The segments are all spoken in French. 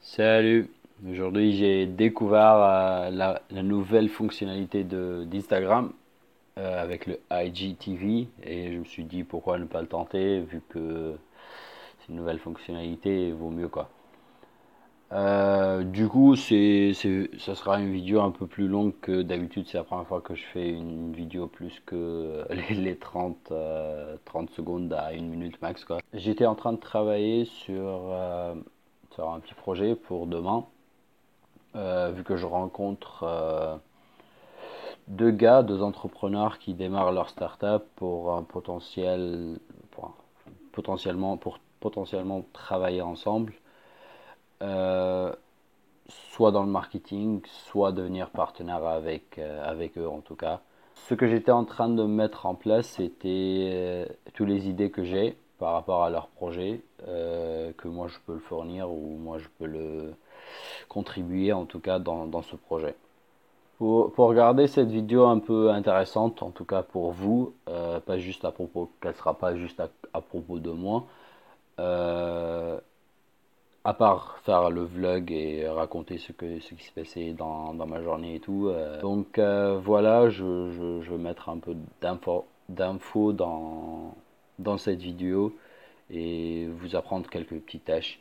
Salut, aujourd'hui j'ai découvert euh, la, nouvelle fonctionnalité d'Instagram euh, avec le IGTV et je me suis dit pourquoi ne pas le tenter vu que c'est une nouvelle fonctionnalité, vaut mieux quoi. Euh, du coup, c'est, ça sera une vidéo un peu plus longue que d'habitude, c'est la première fois que je fais une vidéo plus que les, les 30, euh, 30 secondes à une minute max. J'étais en train de travailler sur, euh, sur un petit projet pour demain. Euh, vu que je rencontre euh, deux gars, deux entrepreneurs qui démarrent leur startup pour un potentiel, pour potentiellement, pour potentiellement travailler ensemble, euh, soit dans le marketing, soit devenir partenaire avec, avec eux en tout cas. Ce que j'étais en train de mettre en place, c'était toutes les idées que j'ai par rapport à leur projet, euh, que moi je peux le fournir ou moi je peux le contribuer en tout cas dans, dans ce projet. Pour, pour regarder cette vidéo un peu intéressante, en tout cas pour vous, euh, pas juste à propos, qu'elle sera pas juste à, à propos de moi, euh, à part faire le vlog et raconter ce que ce qui s'est passé dans, dans ma journée et tout. donc voilà, je, je, je vais mettre un peu d'infos dans, dans cette vidéo et vous apprendre quelques petites tâches.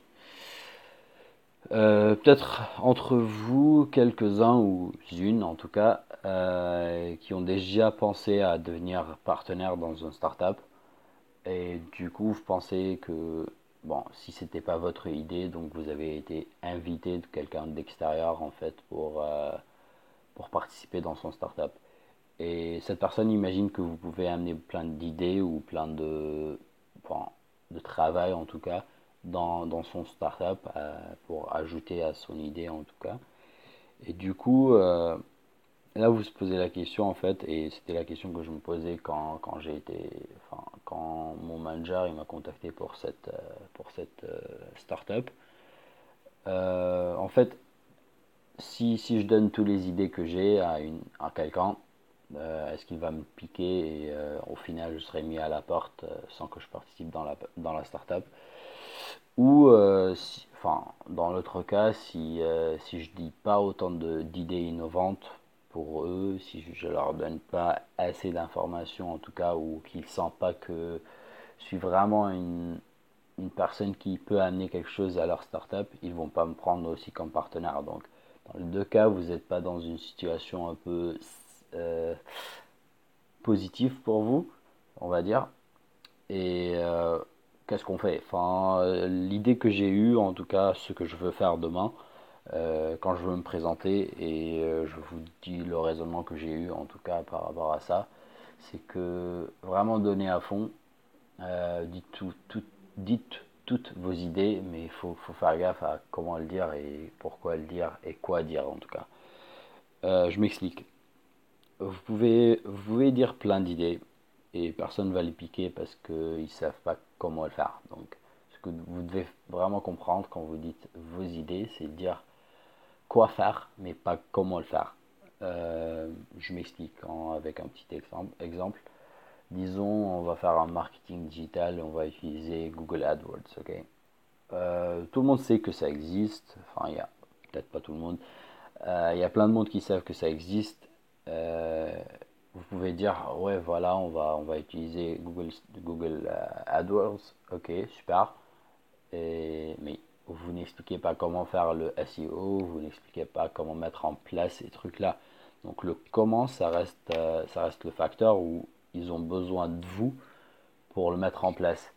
Euh, peut-être entre vous, quelques-uns ou une en tout cas, euh, qui ont déjà pensé à devenir partenaire dans une startup. Et du coup, vous pensez que, bon, si c'était pas votre idée, donc vous avez été invité de quelqu'un d'extérieur en fait pour, euh, pour participer dans son startup. Et cette personne imagine que vous pouvez amener plein d'idées ou plein de, travail en tout cas dans, dans son startup euh, pour ajouter à son idée en tout cas. Et du coup, euh, là vous se posez la question en fait, et c'était la question que je me posais quand, quand j'ai été, quand mon manager il m'a contacté pour cette, euh, pour cette startup. En fait, si, si je donne toutes les idées que j'ai à, à quelqu'un, euh, est-ce qu'il va me piquer et euh, au final je serai mis à la porte euh, sans que je participe dans la, dans la startup? Ou, si- enfin, dans l'autre cas, si, si je dis pas autant d'idées innovantes pour eux, si je leur donne pas assez d'informations en tout cas, ou qu'ils sentent pas que je suis vraiment une, une personne qui peut amener quelque chose à leur startup, ils vont pas me prendre aussi comme partenaire. Donc, dans les deux cas, vous n'êtes pas dans une situation un peu euh, positive pour vous, on va dire. Et euh, qu'est-ce qu'on fait? Enfin, euh, l'idée que j'ai eue, en tout cas, ce que je veux faire demain, quand je veux me présenter, et je vous dis le raisonnement que j'ai eu, en tout cas, par rapport à ça, c'est que vraiment donner à fond, dites tout, dites toutes vos idées, mais il faut, faire gaffe à comment le dire et pourquoi le dire et quoi dire en tout cas. Je m'explique. Vous pouvez, vous pouvez dire plein d'idées et personne ne va les piquer parce qu'ils ne savent pas comment le faire. Donc, ce que vous devez vraiment comprendre quand vous dites vos idées, c'est dire quoi faire, mais pas comment le faire. Euh, je m'explique avec un petit exemple. Disons, on va faire un marketing digital, on va utiliser Google AdWords, ok? Euh, tout le monde sait que ça existe, enfin, il y a peut-être pas tout le monde, euh, il y a plein de monde qui savent que ça existe. Euh, vous pouvez dire, ouais, voilà, on va, on va utiliser Google, Google euh, AdWords, ok, super. Mais vous n'expliquez pas comment faire le SEO, vous n'expliquez pas comment mettre en place ces trucs-là. Donc le comment, ça reste, euh, ça reste le facteur où ils ont besoin de vous pour le mettre en place.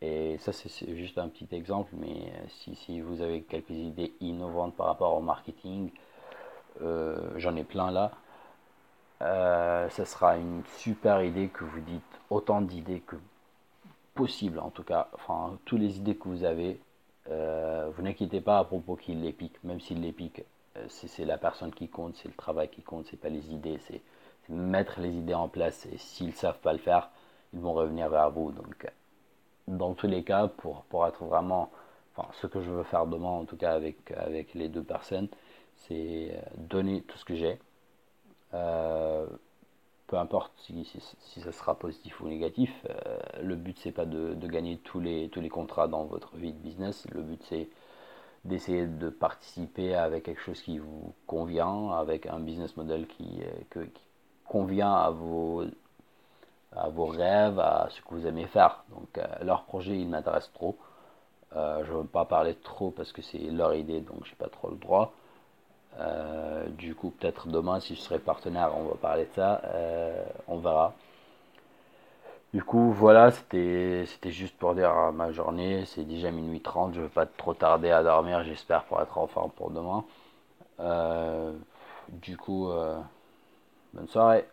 Et ça, c'est juste un petit exemple, mais si, si vous avez quelques idées innovantes par rapport au marketing, j'en ai plein là, euh, ça sera une super idée que vous dites autant d'idées que possible en tout cas, enfin, toutes les idées que vous avez, euh, vous n'inquiétez pas à propos qu'ils les piquent, même s'ils les piquent, euh, c'est la personne qui compte, c'est le travail qui compte, c'est pas les idées, c'est mettre les idées en place. Et s'ils savent pas le faire, ils vont revenir vers vous. Donc, dans tous les cas, pour, pour être vraiment, enfin, ce que je veux faire demain, en tout cas avec, avec les deux personnes, c'est donner tout ce que j'ai, peu importe si, si, ça sera positif ou négatif, euh, le but c'est pas de, gagner tous les, tous les contrats dans votre vie de business, le but c'est d'essayer de participer avec quelque chose qui vous convient, avec un business model qui, qui convient à vos, à vos rêves, à ce que vous aimez faire. Donc leur projet, il m'intéresse trop. je ne veux pas parler trop parce que c'est leur idée, donc j'ai pas trop le droit. Euh, du coup, peut-être demain, si je serai partenaire, on va parler de ça. Euh, on verra. Du coup, voilà, c'était juste pour dire ma journée. C'est déjà minuit 30. Je ne vais pas trop tarder à dormir, j'espère, pour être en forme pour demain. Euh, du coup, bonne soirée.